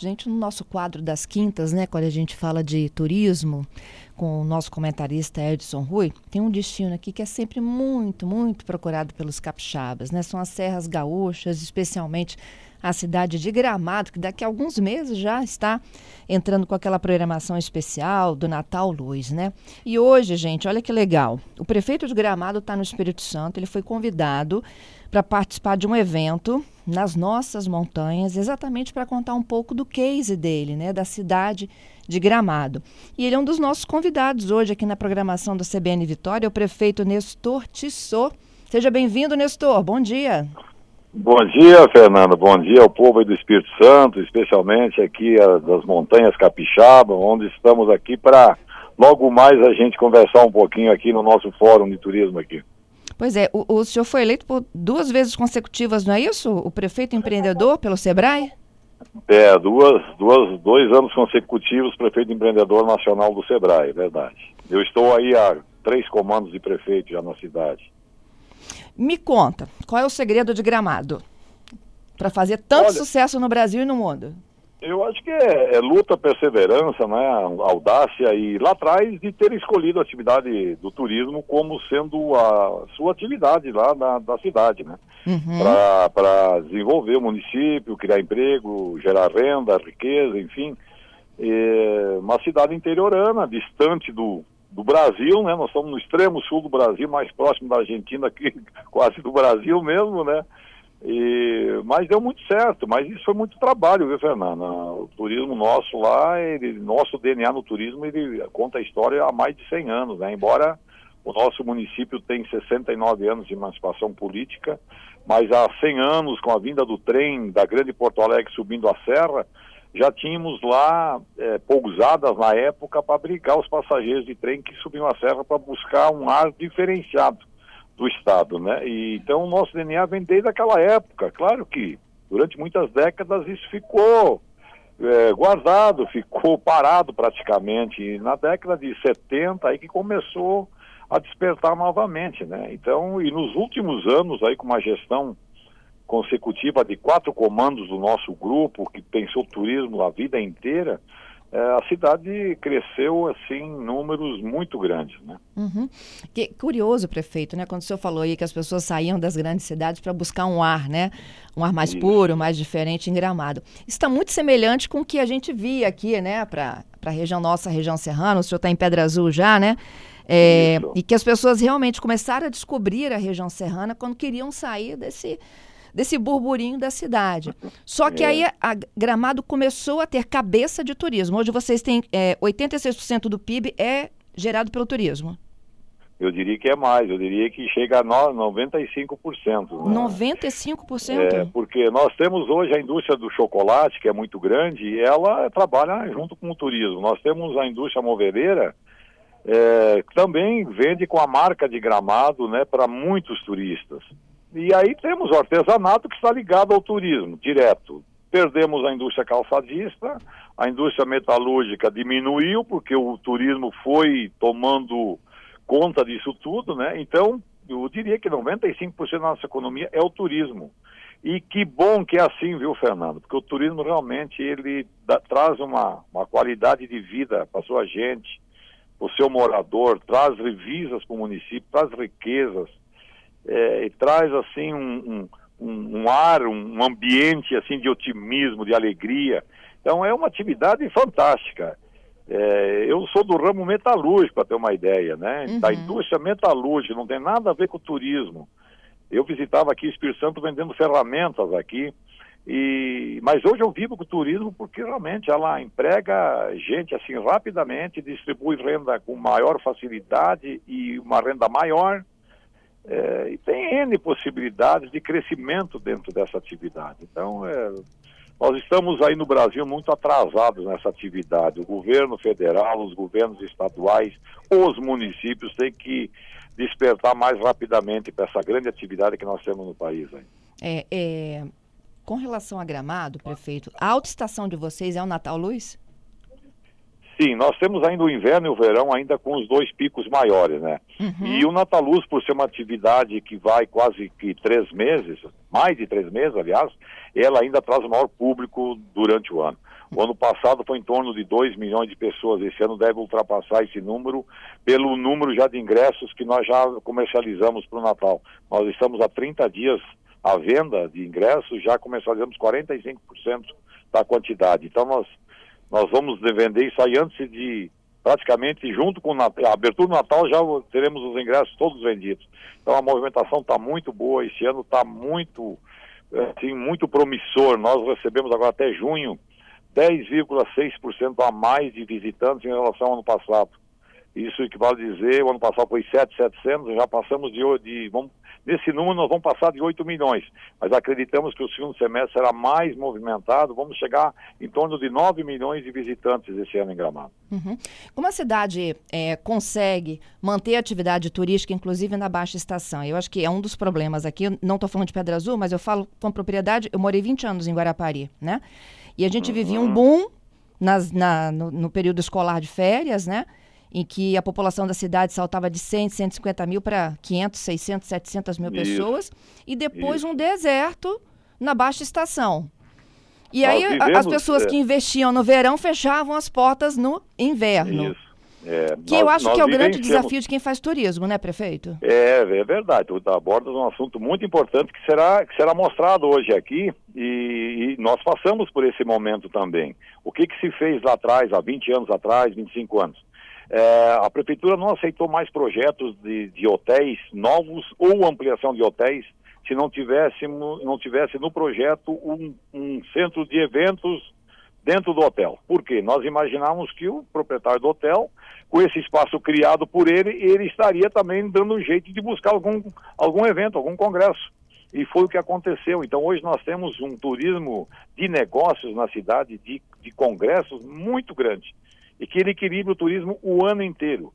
Gente, no nosso quadro das quintas, né, quando a gente fala de turismo, com o nosso comentarista Edson Rui, tem um destino aqui que é sempre muito, muito procurado pelos capixabas, né? São as serras gaúchas, especialmente a cidade de Gramado, que daqui a alguns meses já está entrando com aquela programação especial do Natal Luz, né? E hoje, gente, olha que legal. O prefeito de Gramado está no Espírito Santo, ele foi convidado para participar de um evento nas nossas montanhas, exatamente para contar um pouco do case dele, né, da cidade de Gramado. E ele é um dos nossos convidados hoje aqui na programação do CBN Vitória, o prefeito Nestor Tissot. Seja bem-vindo, Nestor. Bom dia. Bom dia, Fernando. Bom dia ao povo do Espírito Santo, especialmente aqui a, das montanhas Capixaba, onde estamos aqui para logo mais a gente conversar um pouquinho aqui no nosso fórum de turismo aqui. Pois é, o, o senhor foi eleito por duas vezes consecutivas, não é isso? O prefeito empreendedor pelo Sebrae? É, duas, duas, dois anos consecutivos prefeito empreendedor nacional do Sebrae, verdade. Eu estou aí há três comandos de prefeito já na cidade. Me conta, qual é o segredo de Gramado para fazer tanto Olha, sucesso no Brasil e no mundo? Eu acho que é, é, luta, perseverança, né, audácia e lá atrás de ter escolhido a atividade do turismo como sendo a sua atividade lá na, da cidade, né? Uhum. Para desenvolver o município, criar emprego, gerar renda, riqueza, enfim. É uma cidade interiorana, distante do, do Brasil, né? Nós estamos no extremo sul do Brasil, mais próximo da Argentina que quase do Brasil mesmo, né? E, mas deu muito certo, mas isso foi muito trabalho, viu, Fernanda? O turismo nosso lá, ele, nosso DNA no turismo, ele conta a história há mais de 100 anos, né? Embora o nosso município tem 69 anos de emancipação política, mas há 100 anos, com a vinda do trem da Grande Porto Alegre subindo a serra, já tínhamos lá é, pousadas na época para abrigar os passageiros de trem que subiam a serra para buscar um ar diferenciado do Estado, né? E, então o nosso DNA vem desde aquela época. Claro que durante muitas décadas isso ficou é, guardado, ficou parado praticamente. E na década de 70 aí que começou a despertar novamente, né? Então, e nos últimos anos aí com uma gestão consecutiva de quatro comandos do nosso grupo, que pensou turismo a vida inteira, é, a cidade cresceu assim em números muito grandes, né? Uhum. Que curioso, prefeito, né? Quando o senhor falou aí que as pessoas saíam das grandes cidades para buscar um ar, né? Um ar mais Isso. puro, mais diferente em Gramado. Está muito semelhante com o que a gente via aqui, né? Para a região nossa, a região serrana. O senhor está em Pedra Azul já, né? É, e que as pessoas realmente começaram a descobrir a região serrana quando queriam sair desse desse burburinho da cidade. Só que é. aí a Gramado começou a ter cabeça de turismo. Hoje vocês têm é, 86% do PIB é gerado pelo turismo. Eu diria que é mais, eu diria que chega a 95%. Né? 95%? É, porque nós temos hoje a indústria do chocolate, que é muito grande, e ela trabalha junto com o turismo. Nós temos a indústria moveleira, é, que também vende com a marca de gramado né, para muitos turistas. E aí temos o artesanato que está ligado ao turismo, direto. Perdemos a indústria calçadista, a indústria metalúrgica diminuiu, porque o turismo foi tomando conta disso tudo, né? Então, eu diria que 95% da nossa economia é o turismo. E que bom que é assim, viu, Fernando? Porque o turismo realmente ele dá, traz uma, uma qualidade de vida para sua gente, para o seu morador, traz revisas para o município, traz riquezas, é, e traz assim um, um, um, ar, um ambiente assim de otimismo, de alegria. Então é uma atividade fantástica. É, eu sou do ramo metalúrgico, para ter uma ideia, né? Uhum. Da indústria metalúrgica, não tem nada a ver com turismo. Eu visitava aqui Espírito Santo vendendo ferramentas aqui. E, mas hoje eu vivo com o turismo porque realmente ela emprega gente assim rapidamente, distribui renda com maior facilidade e uma renda maior. É, e tem N possibilidades de crescimento dentro dessa atividade. Então, é, nós estamos aí no Brasil muito atrasados nessa atividade. O governo federal, os governos estaduais, os municípios têm que despertar mais rapidamente para essa grande atividade que nós temos no país. Aí. É, é, com relação a Gramado, prefeito, a autoestação de vocês é o Natal Luz? Sim, nós temos ainda o inverno e o verão ainda com os dois picos maiores, né? Uhum. E o Nataluz, por ser uma atividade que vai quase que três meses, mais de três meses, aliás, ela ainda traz o maior público durante o ano. O ano passado foi em torno de 2 milhões de pessoas. Esse ano deve ultrapassar esse número pelo número já de ingressos que nós já comercializamos para o Natal. Nós estamos há 30 dias à venda de ingressos, já comercializamos 45% da quantidade. Então nós, nós vamos vender isso aí antes de praticamente junto com a abertura do Natal já teremos os ingressos todos vendidos. Então a movimentação está muito boa, esse ano está muito, assim, muito promissor. Nós recebemos agora até junho 10,6% a mais de visitantes em relação ao ano passado. Isso equivale a dizer, o ano passado foi 7,700, já passamos de, de vamos, nesse número nós vamos passar de 8 milhões, mas acreditamos que o segundo semestre será mais movimentado, vamos chegar em torno de 9 milhões de visitantes esse ano em Gramado. Uhum. Como a cidade é, consegue manter a atividade turística, inclusive na baixa estação? Eu acho que é um dos problemas aqui, eu não estou falando de Pedra Azul, mas eu falo com propriedade, eu morei 20 anos em Guarapari, né? E a gente uhum. vivia um boom nas, na, no, no período escolar de férias, né? Em que a população da cidade saltava de 100, 150 mil para 500, 600, 700 mil Isso. pessoas, e depois Isso. um deserto na baixa estação. E Nós aí vivemos, as pessoas é... que investiam no verão fechavam as portas no inverno. Isso. É, que nós, eu acho que é o grande desafio de quem faz turismo, né, prefeito? É, é verdade. Tu abordas um assunto muito importante que será, que será mostrado hoje aqui e, e, nós passamos por esse momento também. O que, que se fez lá atrás, há 20 anos atrás, 25 anos? É, a prefeitura não aceitou mais projetos de, de hotéis novos ou ampliação de hotéis se não tivesse, não tivesse no projeto um, um centro de eventos dentro do hotel. Por quê? Nós imaginávamos que o proprietário do hotel, com esse espaço criado por ele, ele estaria também dando um jeito de buscar algum, algum evento, algum congresso. E foi o que aconteceu. Então, hoje nós temos um turismo de negócios na cidade, de, de congressos muito grande e que ele equilibre o turismo o ano inteiro.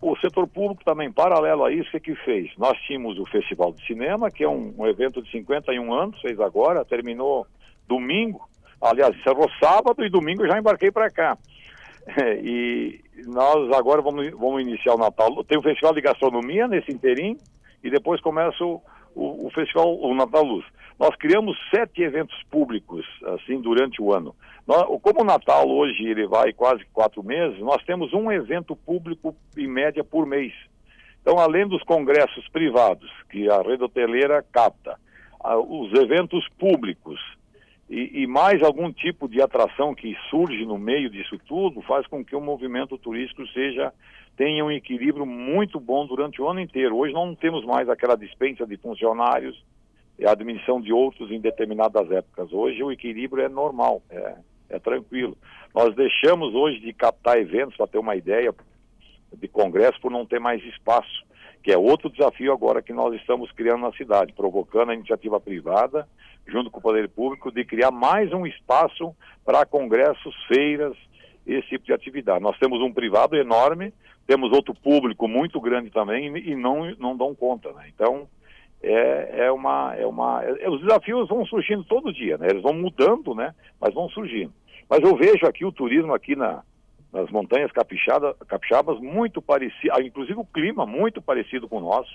O setor público também, paralelo a isso, o que fez? Nós tínhamos o Festival de Cinema, que é um, um evento de 51 anos, fez agora, terminou domingo, aliás, encerrou sábado e domingo já embarquei para cá. e nós agora vamos, vamos iniciar o Natal. Tem o Festival de Gastronomia nesse inteirinho e depois começa o, o, o Festival, o Natal Luz. Nós criamos sete eventos públicos, assim, durante o ano. Nós, como o Natal hoje ele vai quase quatro meses, nós temos um evento público em média por mês. Então, além dos congressos privados, que a rede hoteleira capta, os eventos públicos e, e, mais algum tipo de atração que surge no meio disso tudo, faz com que o movimento turístico seja tenha um equilíbrio muito bom durante o ano inteiro. Hoje não temos mais aquela dispensa de funcionários, e a admissão de outros em determinadas épocas. Hoje o equilíbrio é normal, é, é tranquilo. Nós deixamos hoje de captar eventos, para ter uma ideia, de congresso por não ter mais espaço, que é outro desafio agora que nós estamos criando na cidade, provocando a iniciativa privada, junto com o poder público, de criar mais um espaço para congressos, feiras, esse tipo de atividade. Nós temos um privado enorme, temos outro público muito grande também e não, não dão conta. Né? Então, é, é uma. É uma é, os desafios vão surgindo todo dia, né? Eles vão mudando, né? Mas vão surgindo. Mas eu vejo aqui o turismo aqui na, nas montanhas capixaba, capixabas muito parecido, ah, inclusive o clima muito parecido com o nosso.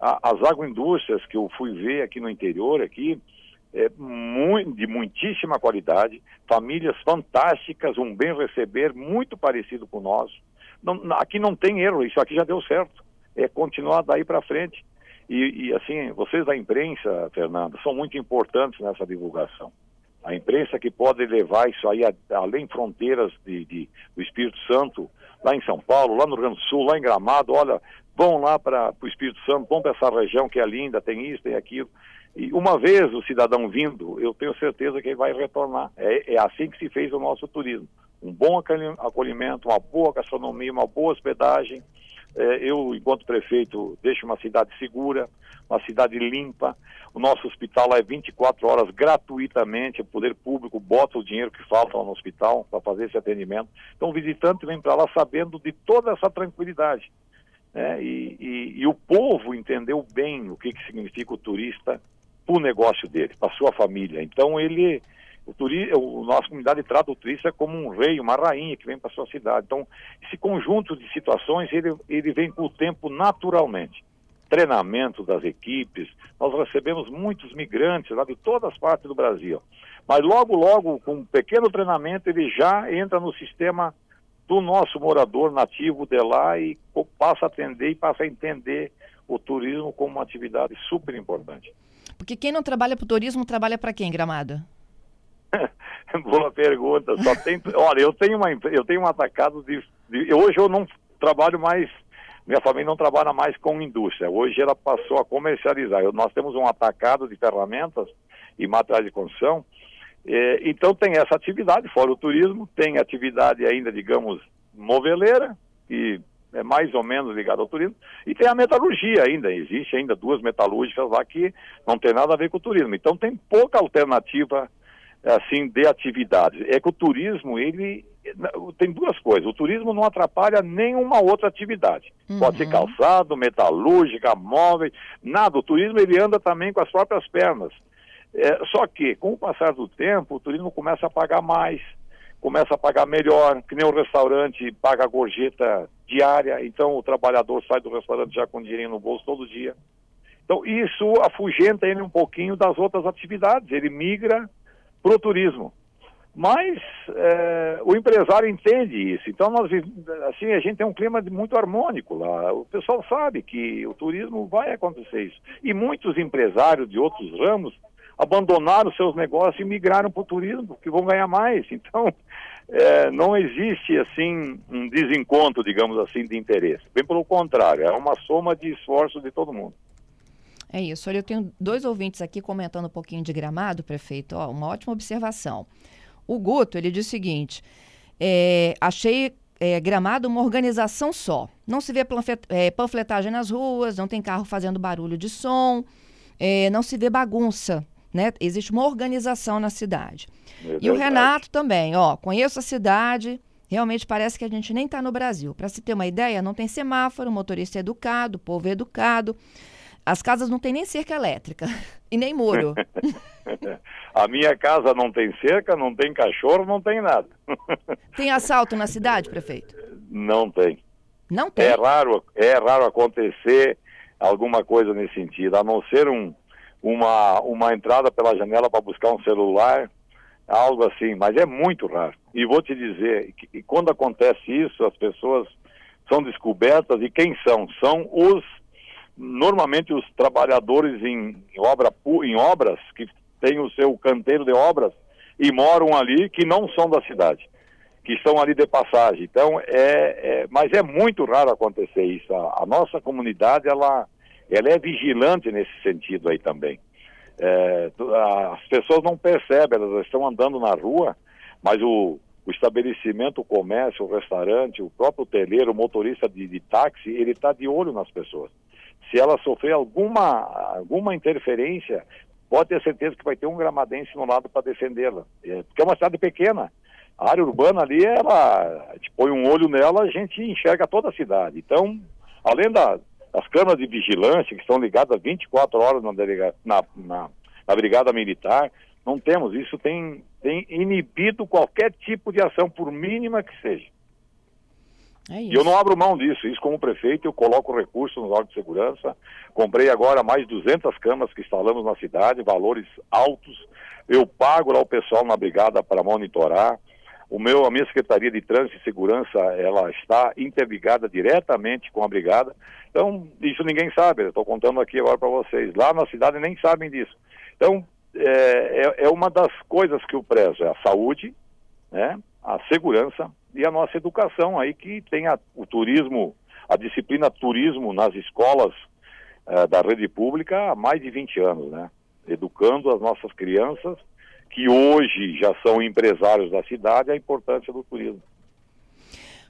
as agroindústrias que eu fui ver aqui no interior, aqui, é de muitíssima qualidade, famílias fantásticas, um bem receber muito parecido com o nosso. Não, aqui não tem erro, isso aqui já deu certo. É continuar daí para frente. E, e, assim, vocês da imprensa, Fernando, são muito importantes nessa divulgação. A imprensa que pode levar isso aí a, além fronteiras de, de, do Espírito Santo, lá em São Paulo, lá no Rio Grande do Sul, lá em Gramado, olha, vão lá para o Espírito Santo, vão para essa região que é linda, tem isso, tem aquilo. E uma vez o cidadão vindo, eu tenho certeza que ele vai retornar. É, é assim que se fez o nosso turismo. Um bom acolhimento, uma boa gastronomia, uma boa hospedagem, é, eu, enquanto prefeito, deixo uma cidade segura, uma cidade limpa. O nosso hospital lá é 24 horas gratuitamente, o poder público bota o dinheiro que falta no hospital para fazer esse atendimento. Então o visitante vem para lá sabendo de toda essa tranquilidade. Né? E, e, e, o povo entendeu bem o que, que significa o turista para o negócio dele, para sua família. Então ele o turista, o, nossa comunidade trata o turista como um rei, uma rainha que vem para sua cidade. Então, esse conjunto de situações, ele, ele vem com o tempo naturalmente. Treinamento das equipes, nós recebemos muitos migrantes lá de todas as partes do Brasil. Mas logo, logo, com um pequeno treinamento, ele já entra no sistema do nosso morador nativo de lá e passa a atender e passa a entender o turismo como uma atividade super importante. Porque quem não trabalha para o turismo trabalha para quem, Gramado? Boa pergunta. Só tem, olha, eu tenho uma eu tenho um atacado de, de, hoje eu não trabalho mais minha família não trabalha mais com indústria. Hoje ela passou a comercializar. Eu, nós temos um atacado de ferramentas e materiais de construção. É, então tem essa atividade, fora o turismo, tem atividade ainda, digamos, moveleira, que é mais ou menos ligada ao turismo, e tem a metalurgia ainda, existe ainda duas metalúrgicas lá que não tem nada a ver com o turismo. Então tem pouca alternativa assim de atividades. É que o turismo, ele tem duas coisas. O turismo não atrapalha nenhuma outra atividade. Uhum. Pode ser calçado, metalúrgica, móveis, nada. O turismo ele anda também com as próprias pernas. É, só que, com o passar do tempo, o turismo começa a pagar mais, começa a pagar melhor, que nem o restaurante paga a gorjeta diária, então o trabalhador sai do restaurante já com dinheirinho no bolso todo dia. Então, isso afugenta ele um pouquinho das outras atividades. Ele migra para o turismo. Mas é, o empresário entende isso. Então, nós, assim, a gente tem um clima muito harmônico lá. O pessoal sabe que o turismo vai acontecer isso. E muitos empresários de outros ramos abandonaram seus negócios e migraram para o turismo, porque vão ganhar mais. Então, é, não existe, assim, um desencontro, digamos assim, de interesse. Bem pelo contrário, é uma soma de esforços de todo mundo. É isso. Olha, eu tenho dois ouvintes aqui comentando um pouquinho de gramado, prefeito. Ó, uma ótima observação. O Guto, ele diz o seguinte: é, achei é, gramado uma organização só. Não se vê é, panfletagem nas ruas, não tem carro fazendo barulho de som, é, não se vê bagunça. Né? Existe uma organização na cidade. É e o Renato também, ó, conheço a cidade, realmente parece que a gente nem está no Brasil. Para se ter uma ideia, não tem semáforo, motorista é educado, povo é educado. As casas não têm nem cerca elétrica e nem muro. a minha casa não tem cerca, não tem cachorro, não tem nada. tem assalto na cidade, prefeito? Não tem. Não tem? É raro, é raro acontecer alguma coisa nesse sentido, a não ser um, uma, uma entrada pela janela para buscar um celular, algo assim, mas é muito raro. E vou te dizer que quando acontece isso, as pessoas são descobertas e quem são? São os normalmente os trabalhadores em, em, obra, em obras, que têm o seu canteiro de obras e moram ali, que não são da cidade, que estão ali de passagem. Então, é, é mas é muito raro acontecer isso. A, a, nossa comunidade, ela, ela é vigilante nesse sentido aí também. É, as pessoas não percebem, elas estão andando na rua, mas o, o estabelecimento, o comércio, o restaurante, o próprio hoteleiro, o motorista de, de táxi, ele está de olho nas pessoas se ela sofrer alguma, alguma interferência, pode ter certeza que vai ter um gramadense no lado para defendê-la. É, porque é uma cidade pequena. A área urbana ali, ela, a gente põe um olho nela, a gente enxerga toda a cidade. Então, além da, das câmaras de vigilância, que estão ligadas 24 horas na, delega, na, na, na Brigada Militar, não temos. Isso tem, tem inibido qualquer tipo de ação, por mínima que seja. É e eu não abro mão disso. Isso, como prefeito, eu coloco recursos nos órgãos de segurança. Comprei agora mais 200 câmaras que instalamos na cidade, valores altos. Eu pago lá o pessoal na brigada para monitorar. O meu, a minha Secretaria de Trânsito e Segurança, ela está interligada diretamente com a brigada. Então, isso ninguém sabe. Estou contando aqui agora para vocês. Lá na cidade nem sabem disso. Então, é, é, é uma das coisas que eu prezo, é a saúde, né, a segurança e a nossa educação aí que tem a, o turismo, a disciplina turismo nas escolas uh, da rede pública há mais de 20 anos, né? Educando as nossas crianças que hoje já são empresários da cidade a importância do turismo.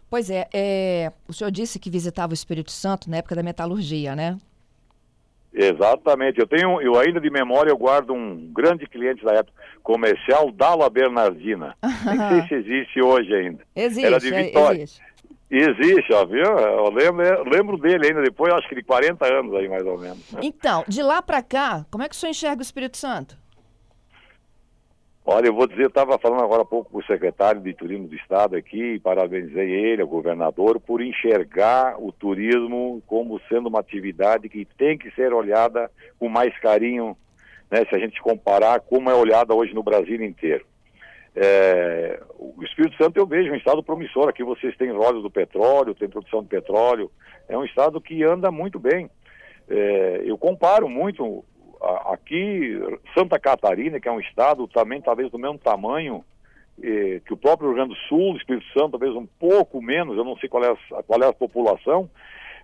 Pois é, é, o senhor disse que visitava o Espírito Santo na época da metalurgia, né? Exatamente. Eu tenho, eu ainda de memória eu guardo um grande cliente da época comercial, Dala Bernardina. Nem sei se existe hoje ainda. Existe. Era de Vitória. Existe. Existe, ó, viu? Eu lembro, eu lembro dele ainda depois, acho que de 40 anos aí, mais ou menos. Então, de lá para cá, como é que o senhor enxerga o Espírito Santo? Olha, eu vou dizer, eu estava falando agora há pouco com o secretário de Turismo do Estado aqui, parabenizei ele, o governador, por enxergar o turismo como sendo uma atividade que tem que ser olhada com mais carinho né, se a gente comparar como é olhada hoje no Brasil inteiro. É, o Espírito Santo eu vejo um estado promissor. Aqui vocês têm olhos do petróleo, tem produção de petróleo. É um estado que anda muito bem. É, eu comparo muito aqui Santa Catarina, que é um estado também talvez do mesmo tamanho é, que o próprio Rio Grande do Sul, Espírito Santo, talvez um pouco menos. Eu não sei qual é a, qual é a população,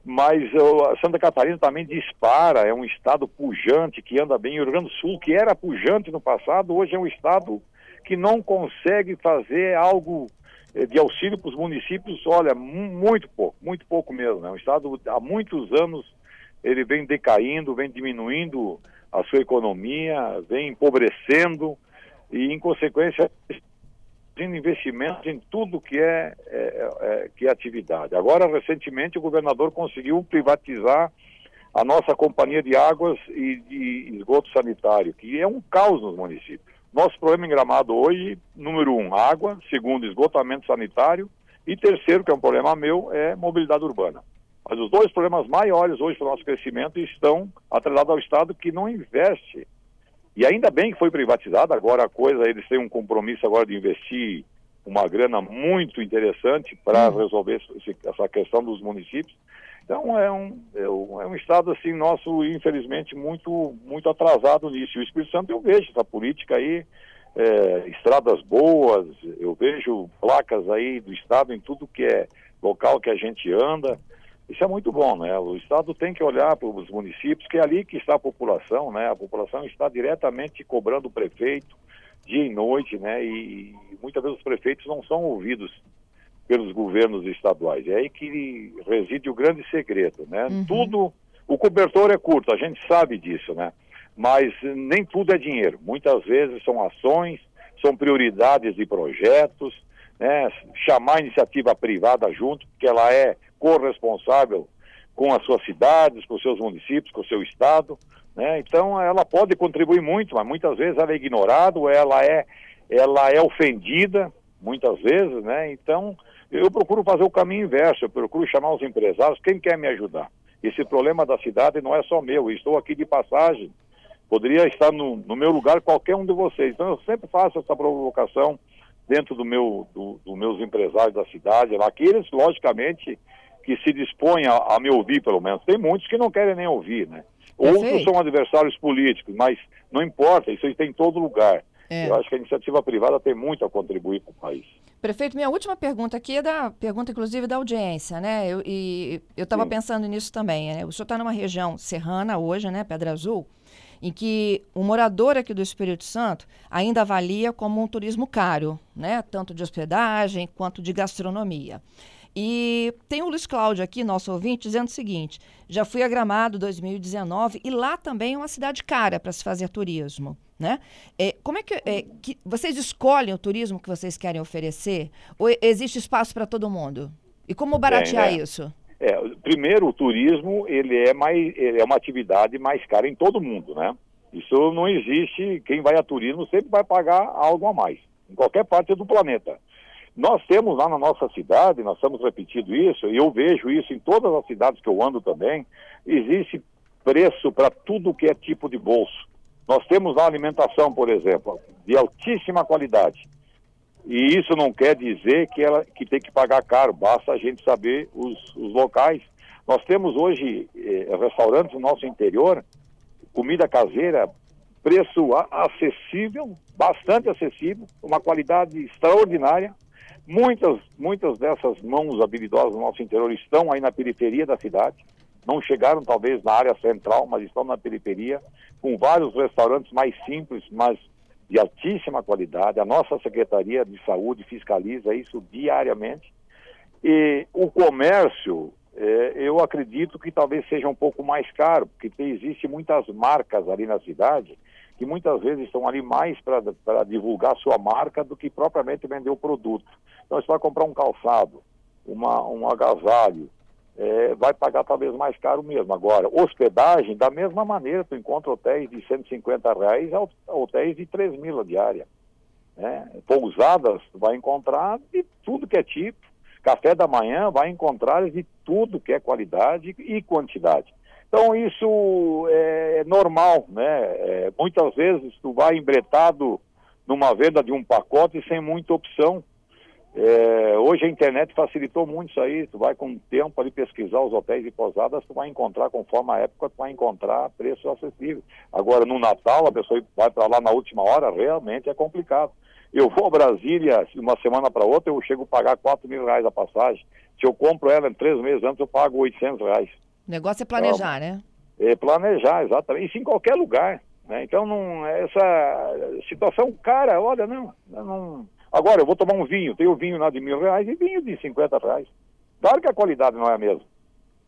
mas uh, Santa Catarina também dispara, é um estado pujante que anda bem. O Rio Grande do Sul, que era pujante no passado, hoje é um estado que não consegue fazer algo eh, de auxílio para os municípios, olha, muito pouco, muito pouco mesmo. Né? O Estado, há muitos anos, ele vem decaindo, vem diminuindo a sua economia, vem empobrecendo e, em consequência, tendo investimentos em tudo que é, é, é, que é atividade. Agora, recentemente, o governador conseguiu privatizar a nossa companhia de águas e de esgoto sanitário, que é um caos nos municípios. Nosso problema em Gramado hoje, número um, água, segundo, esgotamento sanitário, e terceiro, que é um problema meu, é mobilidade urbana. Mas os dois problemas maiores hoje para o nosso crescimento estão atrelados ao Estado que não investe. E ainda bem que foi privatizado, agora a coisa, eles têm um compromisso agora de investir uma grana muito interessante para hum. resolver essa questão dos municípios. Então é um, é um, é um, estado assim nosso, infelizmente, muito, muito atrasado nisso. E o Espírito Santo eu vejo essa política aí, é, estradas boas, eu vejo placas aí do estado em tudo que é local que a gente anda. Isso é muito bom, né? O estado tem que olhar para os municípios, que é ali que está a população, né? A população está diretamente cobrando o prefeito dia e noite, né? E, e muitas vezes os prefeitos não são ouvidos pelos governos estaduais. É aí que reside o grande segredo, né? Uhum. Tudo, o cobertor é curto, a gente sabe disso, né? Mas nem tudo é dinheiro. Muitas vezes são ações, são prioridades de projetos, né? Chamar a iniciativa privada junto, porque ela é corresponsável com as suas cidades, com os seus municípios, com o seu estado, né? Então ela pode contribuir muito, mas muitas vezes ela é ignorada, ela é ela é ofendida, muitas vezes, né? Então eu procuro fazer o caminho inverso, eu procuro chamar os empresários, quem quer me ajudar? Esse problema da cidade não é só meu, estou aqui de passagem, poderia estar no, no meu lugar qualquer um de vocês. Então eu sempre faço essa provocação dentro do meu, do, dos meus empresários da cidade, aqueles, logicamente, que se dispõem a, a, me ouvir, pelo menos. Tem muitos que não querem nem ouvir, né? Outros são adversários políticos, mas não importa, isso aí tem em todo lugar. É. Eu acho que a iniciativa privada tem muito a contribuir com o país. Prefeito, minha última pergunta aqui é da pergunta, inclusive, da audiência, né? Eu, e eu estava pensando nisso também. Né? O senhor está numa região serrana hoje, né? Pedra Azul, em que o morador aqui do Espírito Santo ainda avalia como um turismo caro, né? Tanto de hospedagem quanto de gastronomia. E tem o Luiz Cláudio aqui, nosso ouvinte, dizendo o seguinte: já fui a Gramado 2019 e lá também é uma cidade cara para se fazer turismo. Né? É, como é que, é, que, vocês escolhem o turismo que vocês querem oferecer? Ou existe espaço para todo mundo? E como baratear é, isso? É, primeiro, o turismo ele é mais ele é uma atividade mais cara em todo mundo, né? Isso não existe. Quem vai a turismo sempre vai pagar algo a mais em qualquer parte do planeta. Nós temos lá na nossa cidade, nós estamos repetindo isso, e eu vejo isso em todas as cidades que eu ando também, existe preço para tudo que é tipo de bolso. Nós temos lá alimentação, por exemplo, de altíssima qualidade. E isso não quer dizer que ela que tem que pagar caro, basta a gente saber os, os locais. Nós temos hoje eh, restaurantes no nosso interior, comida caseira, preço acessível, bastante acessível, uma qualidade extraordinária. Muitas, muitas dessas mãos habilidosas no nosso interior estão aí na periferia da cidade, não chegaram talvez na área central, mas estão na periferia, com vários restaurantes mais simples, mas de altíssima qualidade. A nossa Secretaria de Saúde fiscaliza isso diariamente. E o comércio, é, eu acredito que talvez seja um pouco mais caro, porque existe muitas marcas ali na cidade que muitas vezes estão ali mais para divulgar sua marca do que propriamente vender o produto. Então, você vai comprar um calçado, uma, um agasalho, é, vai pagar talvez mais caro mesmo. Agora, hospedagem, da mesma maneira, tu encontra hotéis de 150 reais a hotéis de 3 mil a diária. Né? Pousadas, vai encontrar de tudo que é tipo. Café da manhã, vai encontrar de tudo que é qualidade e quantidade. Então isso é normal, né? É, muitas vezes tu vai embretado numa venda de um pacote sem muita opção. É, hoje a internet facilitou muito isso aí. Tu vai com tempo ali pesquisar os hotéis e pousadas, tu vai encontrar, conforme a época, tu vai encontrar preço acessível. Agora, no Natal, a pessoa vai para lá na última hora, realmente é complicado. Eu vou a Brasília uma semana para outra, eu chego a pagar 4 mil reais a passagem. Se eu compro ela em três meses antes, eu pago 800 reais. O negócio é planejar, então, né? É planejar, exatamente. Isso em qualquer lugar. Né? Então, não, essa situação cara, olha, não, não Agora, eu vou tomar um vinho, tenho vinho lá de mil reais e vinho de 50 reais. Claro que a qualidade não é a mesma,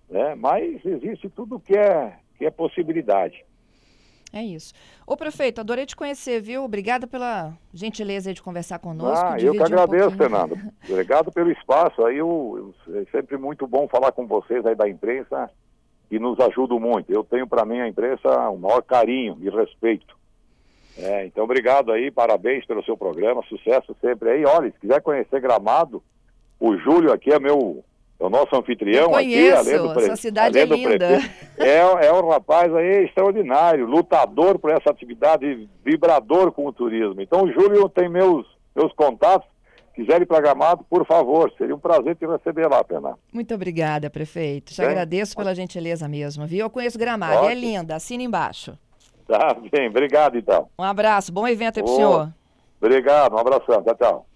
né? mas existe tudo que é, que é possibilidade. É isso. Ô prefeito, adorei te conhecer, viu? Obrigada pela gentileza de conversar conosco. Ah, eu que agradeço, um Fernando. Obrigado pelo espaço. Aí eu, eu, é sempre muito bom falar com vocês aí da imprensa que nos ajudam muito. Eu tenho para mim a imprensa o maior carinho e respeito. É, então, obrigado aí, parabéns pelo seu programa, sucesso sempre aí. Olha, se quiser conhecer Gramado, o Júlio aqui é meu, o nosso anfitrião conheço, aqui, além do pre... essa cidade é linda. É, é um rapaz aí extraordinário, lutador por essa atividade, vibrador com o turismo. Então, o Júlio tem meus, meus contatos, quiser ir para Gramado, por favor, seria um prazer te receber lá, Pena. Muito obrigada, prefeito. Te Bem, agradeço pela gentileza mesmo, viu? Eu conheço Gramado, Ótimo. é linda, assina embaixo. Tá bem, obrigado então. Um abraço, bom evento aí pro senhor. Obrigado, um abração, tchau, tchau.